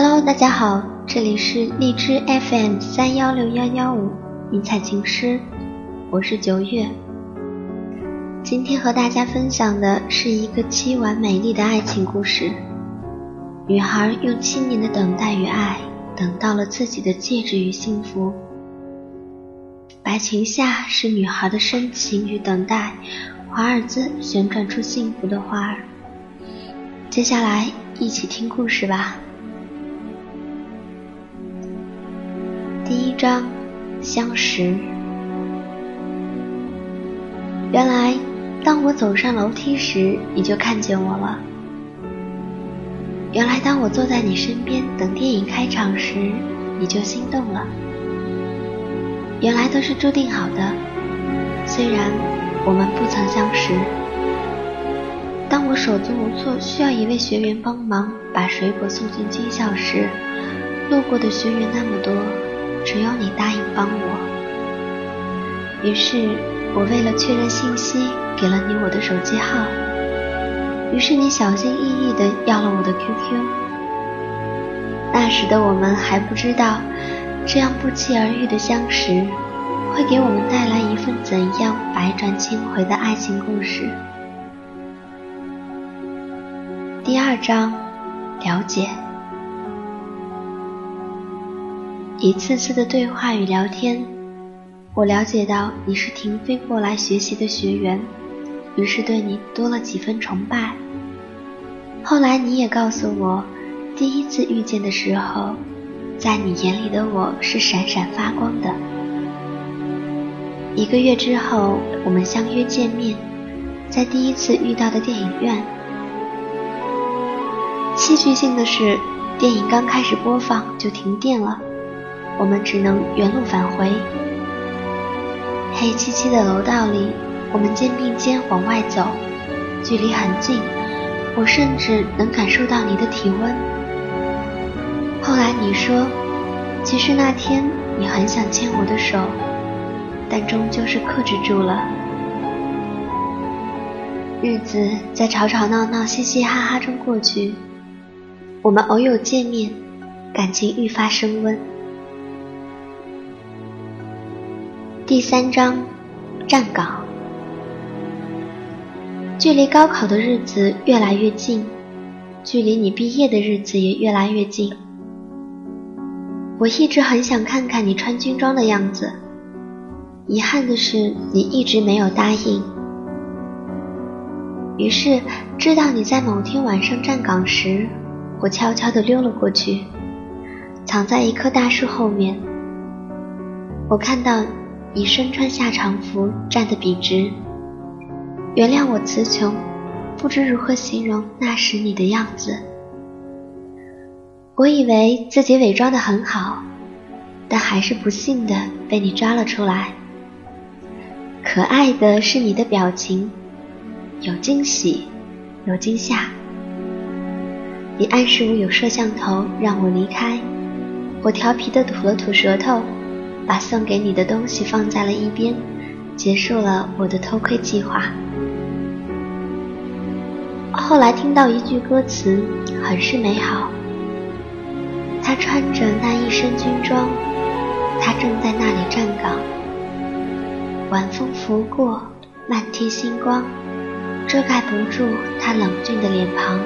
Hello，大家好，这里是荔枝 FM 三幺六幺幺五迷彩情诗，我是九月。今天和大家分享的是一个凄婉美丽的爱情故事。女孩用七年的等待与爱，等到了自己的戒指与幸福。白裙下是女孩的深情与等待，华尔兹旋转出幸福的花儿。接下来一起听故事吧。第一章，相识。原来，当我走上楼梯时，你就看见我了。原来，当我坐在你身边等电影开场时，你就心动了。原来都是注定好的，虽然我们不曾相识。当我手足无措，需要一位学员帮忙把水果送进军校时，路过的学员那么多，只有你答应帮我。于是，我为了确认信息，给了你我的手机号。于是，你小心翼翼地要了我的 QQ。那时的我们还不知道。这样不期而遇的相识，会给我们带来一份怎样百转千回的爱情故事？第二章，了解。一次次的对话与聊天，我了解到你是停飞过来学习的学员，于是对你多了几分崇拜。后来你也告诉我，第一次遇见的时候。在你眼里的我是闪闪发光的。一个月之后，我们相约见面，在第一次遇到的电影院。戏剧性的是，电影刚开始播放就停电了，我们只能原路返回。黑漆漆的楼道里，我们肩并肩往外走，距离很近，我甚至能感受到你的体温。后来你说，其实那天你很想牵我的手，但终究是克制住了。日子在吵吵闹闹、嘻嘻哈哈中过去，我们偶有见面，感情愈发升温。第三章，站岗。距离高考的日子越来越近，距离你毕业的日子也越来越近。我一直很想看看你穿军装的样子，遗憾的是你一直没有答应。于是，知道你在某天晚上站岗时，我悄悄地溜了过去，藏在一棵大树后面。我看到你身穿夏长服，站得笔直。原谅我词穷，不知如何形容那时你的样子。我以为自己伪装的很好，但还是不幸的被你抓了出来。可爱的是你的表情，有惊喜，有惊吓。你暗示我有摄像头，让我离开。我调皮的吐了吐舌头，把送给你的东西放在了一边，结束了我的偷窥计划。后来听到一句歌词，很是美好。他穿着那一身军装，他正在那里站岗。晚风拂过，漫天星光，遮盖不住他冷峻的脸庞。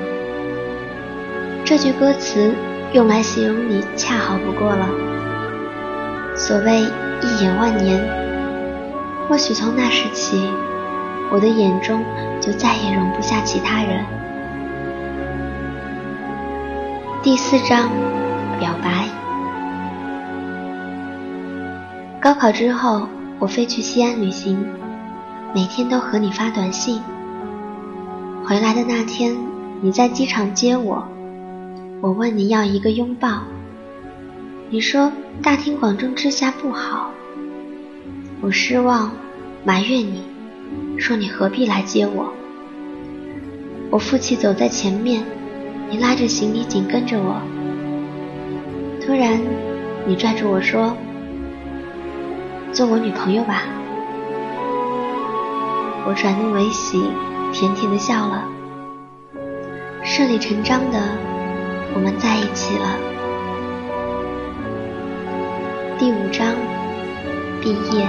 这句歌词用来形容你，恰好不过了。所谓一眼万年，或许从那时起，我的眼中就再也容不下其他人。第四章。表白。高考之后，我飞去西安旅行，每天都和你发短信。回来的那天，你在机场接我，我问你要一个拥抱，你说大庭广众之下不好。我失望，埋怨你，说你何必来接我。我负气走在前面，你拉着行李紧跟着我。突然，你拽住我说：“做我女朋友吧。”我转怒为喜，甜甜的笑了。顺理成章的，我们在一起了。第五章，毕业。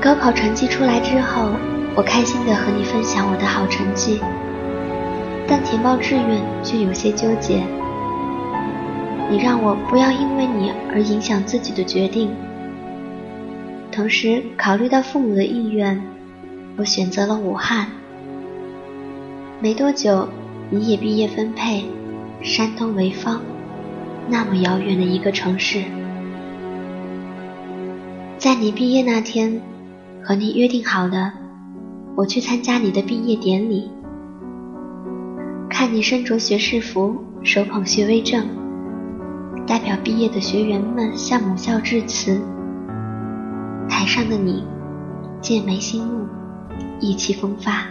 高考成绩出来之后，我开心的和你分享我的好成绩，但填报志愿却有些纠结。你让我不要因为你而影响自己的决定，同时考虑到父母的意愿，我选择了武汉。没多久，你也毕业分配，山东潍坊，那么遥远的一个城市。在你毕业那天，和你约定好的，我去参加你的毕业典礼，看你身着学士服，手捧学位证。代表毕业的学员们向母校致辞，台上的你剑眉星目，意气风发。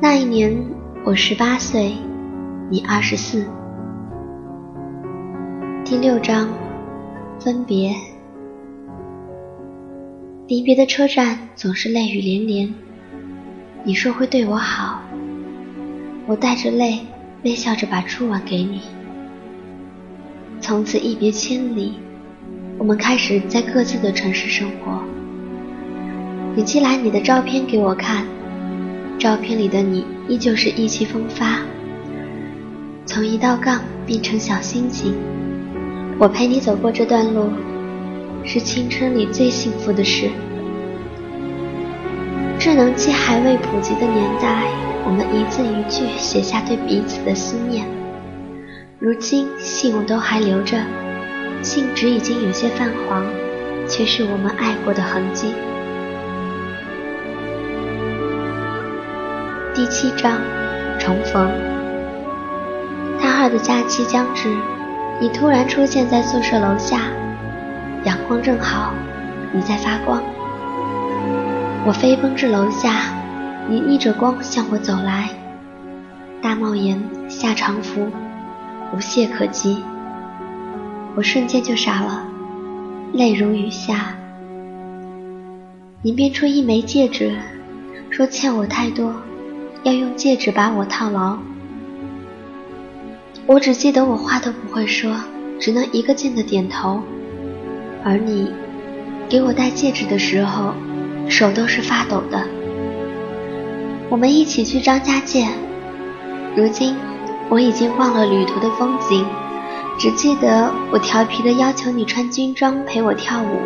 那一年我十八岁，你二十四。第六章，分别。离别的车站总是泪雨连连。你说会对我好，我带着泪，微笑着把初吻给你。从此一别千里，我们开始在各自的城市生活。你寄来你的照片给我看，照片里的你依旧是意气风发，从一道杠变成小星星。我陪你走过这段路，是青春里最幸福的事。智能机还未普及的年代，我们一字一句写下对彼此的思念。如今信物都还留着，信纸已经有些泛黄，却是我们爱过的痕迹。第七章，重逢。大二的假期将至，你突然出现在宿舍楼下，阳光正好，你在发光。我飞奔至楼下，你逆着光向我走来，大帽檐，下长服。无懈可击，我瞬间就傻了，泪如雨下。你变出一枚戒指，说欠我太多，要用戒指把我套牢。我只记得我话都不会说，只能一个劲的点头。而你给我戴戒指的时候，手都是发抖的。我们一起去张家界，如今。我已经忘了旅途的风景，只记得我调皮的要求你穿军装陪我跳舞。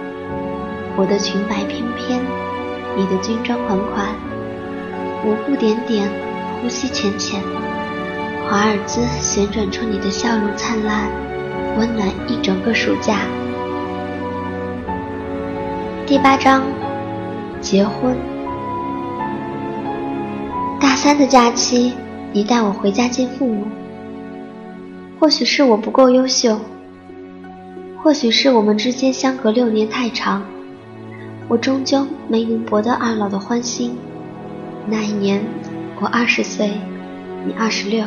我的裙摆翩翩，你的军装款款，舞步点点，呼吸浅浅，华尔兹旋转出你的笑容灿烂，温暖一整个暑假。第八章，结婚。大三的假期。你带我回家见父母，或许是我不够优秀，或许是我们之间相隔六年太长，我终究没能博得二老的欢心。那一年，我二十岁，你二十六。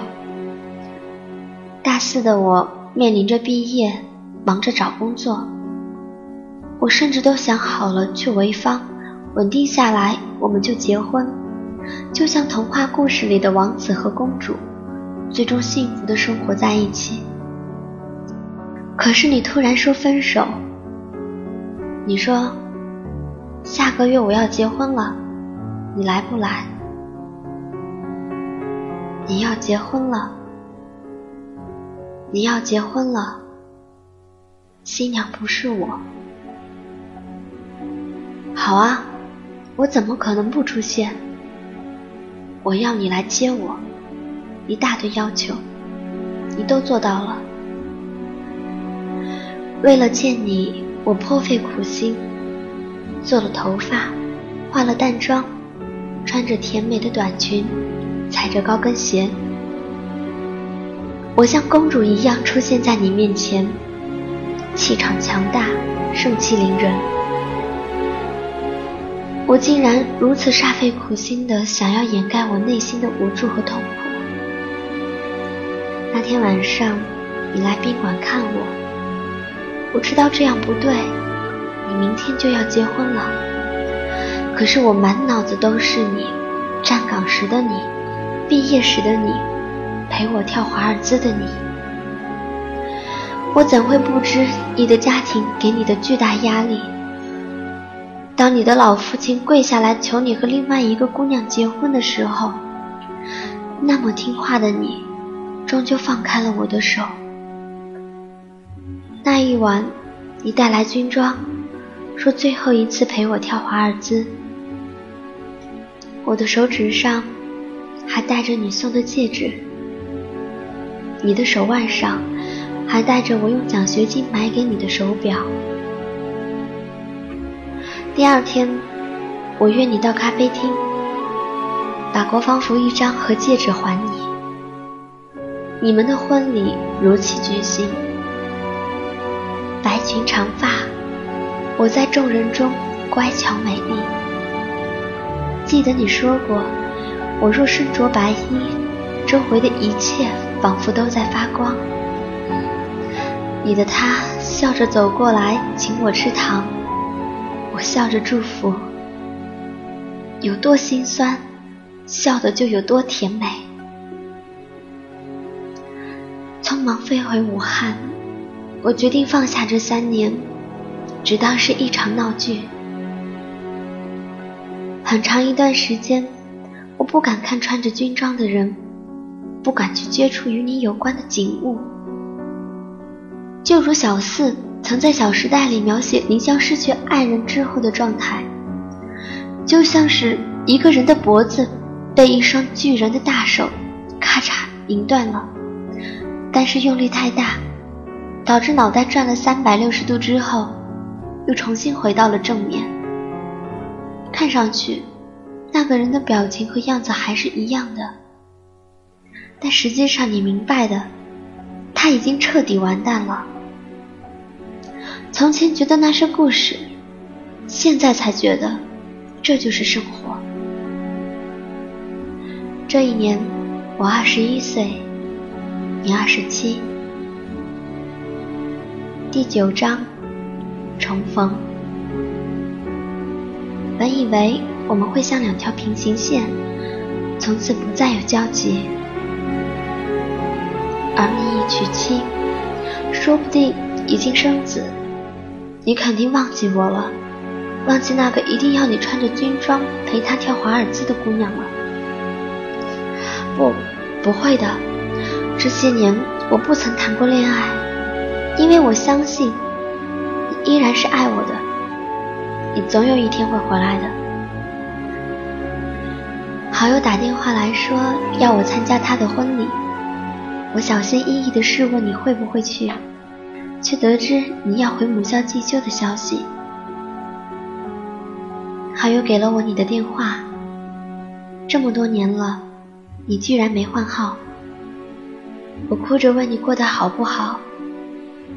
大四的我面临着毕业，忙着找工作，我甚至都想好了去潍坊，稳定下来，我们就结婚。就像童话故事里的王子和公主，最终幸福的生活在一起。可是你突然说分手，你说下个月我要结婚了，你来不来？你要结婚了，你要结婚了，新娘不是我。好啊，我怎么可能不出现？我要你来接我，一大堆要求，你都做到了。为了见你，我颇费苦心，做了头发，化了淡妆，穿着甜美的短裙，踩着高跟鞋，我像公主一样出现在你面前，气场强大，盛气凌人。我竟然如此煞费苦心的想要掩盖我内心的无助和痛苦。那天晚上，你来宾馆看我，我知道这样不对，你明天就要结婚了。可是我满脑子都是你，站岗时的你，毕业时的你，陪我跳华尔兹的你。我怎会不知你的家庭给你的巨大压力？当你的老父亲跪下来求你和另外一个姑娘结婚的时候，那么听话的你，终究放开了我的手。那一晚，你带来军装，说最后一次陪我跳华尔兹。我的手指上还戴着你送的戒指，你的手腕上还戴着我用奖学金买给你的手表。第二天，我约你到咖啡厅，把国防服一张和戒指还你。你们的婚礼如期举行，白裙长发，我在众人中乖巧美丽。记得你说过，我若身着白衣，周围的一切仿佛都在发光。你的他笑着走过来，请我吃糖。我笑着祝福，有多心酸，笑的就有多甜美。匆忙飞回武汉，我决定放下这三年，只当是一场闹剧。很长一段时间，我不敢看穿着军装的人，不敢去接触与你有关的景物，就如小四。曾在《小时代》里描写你将失去爱人之后的状态，就像是一个人的脖子被一双巨人的大手咔嚓拧断了，但是用力太大，导致脑袋转了三百六十度之后，又重新回到了正面。看上去，那个人的表情和样子还是一样的，但实际上你明白的，他已经彻底完蛋了。从前觉得那是故事，现在才觉得这就是生活。这一年，我二十一岁，你二十七。第九章，重逢。本以为我们会像两条平行线，从此不再有交集，而你已娶妻，说不定已经生子。你肯定忘记我了，忘记那个一定要你穿着军装陪他跳华尔兹的姑娘了。不，不会的。这些年我不曾谈过恋爱，因为我相信你依然是爱我的。你总有一天会回来的。好友打电话来说要我参加他的婚礼，我小心翼翼地试问你会不会去。却得知你要回母校寄修的消息。好友给了我你的电话。这么多年了，你居然没换号。我哭着问你过得好不好，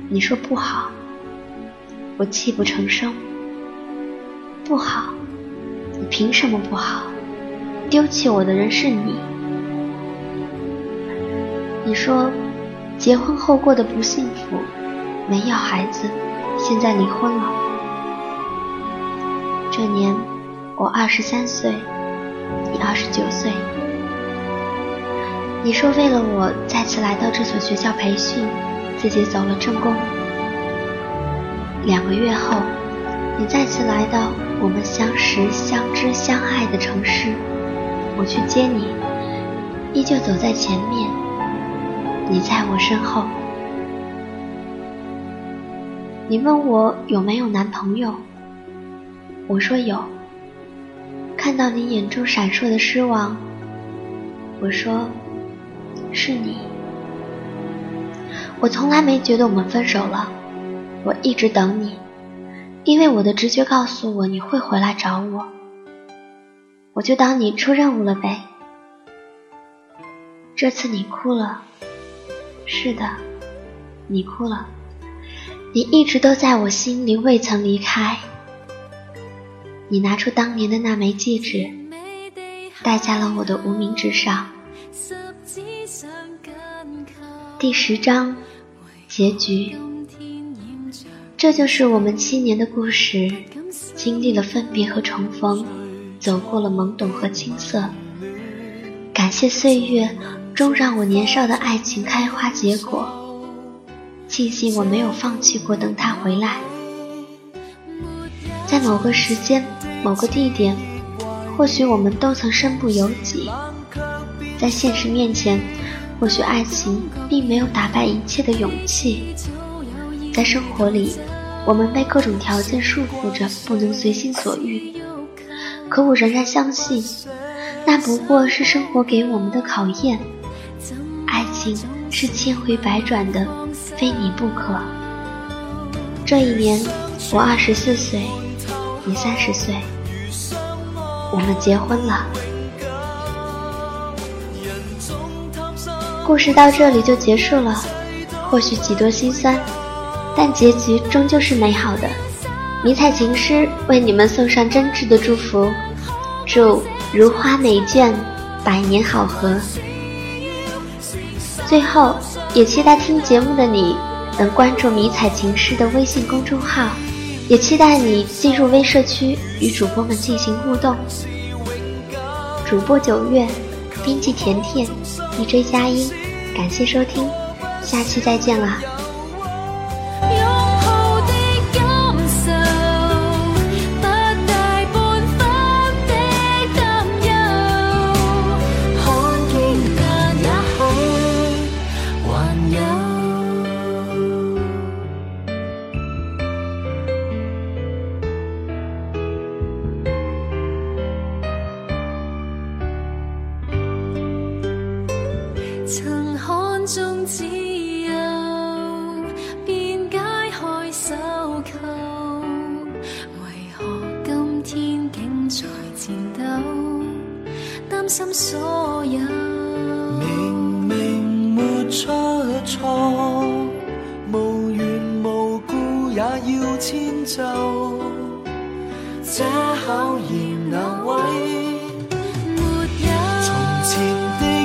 你说不好。我泣不成声。不好？你凭什么不好？丢弃我的人是你。你说，结婚后过得不幸福。没要孩子，现在离婚了。这年我二十三岁，你二十九岁。你说为了我再次来到这所学校培训，自己走了正宫。两个月后，你再次来到我们相识、相知、相爱的城市，我去接你，依旧走在前面，你在我身后。你问我有没有男朋友，我说有。看到你眼中闪烁的失望，我说是你。我从来没觉得我们分手了，我一直等你，因为我的直觉告诉我你会回来找我，我就当你出任务了呗。这次你哭了，是的，你哭了。你一直都在我心里，未曾离开。你拿出当年的那枚戒指，戴在了我的无名指上。第十章结局，这就是我们七年的故事，经历了分别和重逢，走过了懵懂和青涩。感谢岁月，终让我年少的爱情开花结果。庆幸我没有放弃过等他回来。在某个时间、某个地点，或许我们都曾身不由己。在现实面前，或许爱情并没有打败一切的勇气。在生活里，我们被各种条件束缚着，不能随心所欲。可我仍然相信，那不过是生活给我们的考验。情是千回百转的，非你不可。这一年，我二十四岁，你三十岁，我们结婚了。故事到这里就结束了，或许几多心酸。但结局终究是美好的。迷彩情诗为你们送上真挚的祝福，祝如花美眷，百年好合。最后，也期待听节目的你能关注迷彩情诗的微信公众号，也期待你进入微社区与主播们进行互动。主播九月，编辑甜甜，DJ 佳音，感谢收听，下期再见啦。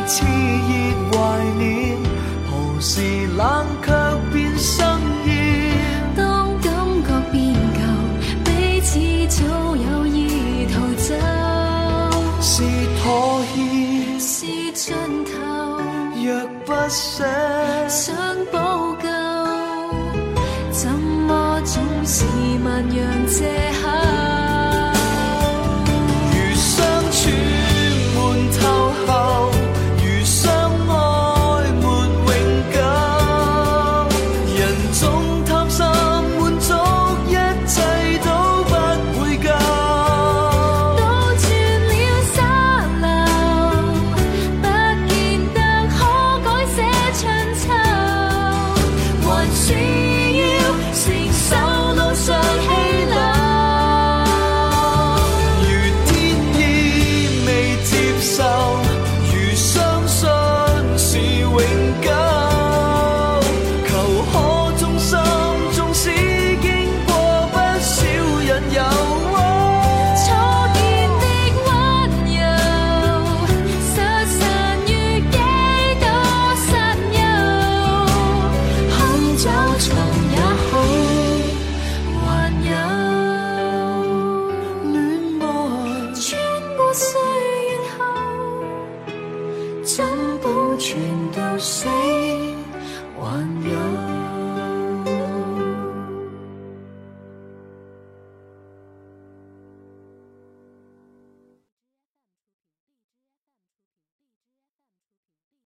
炽热怀念，何时冷却变生厌？当感觉变旧，彼此早有意逃走。是妥协，是尽头。若不舍，想补救，怎么总是万样借？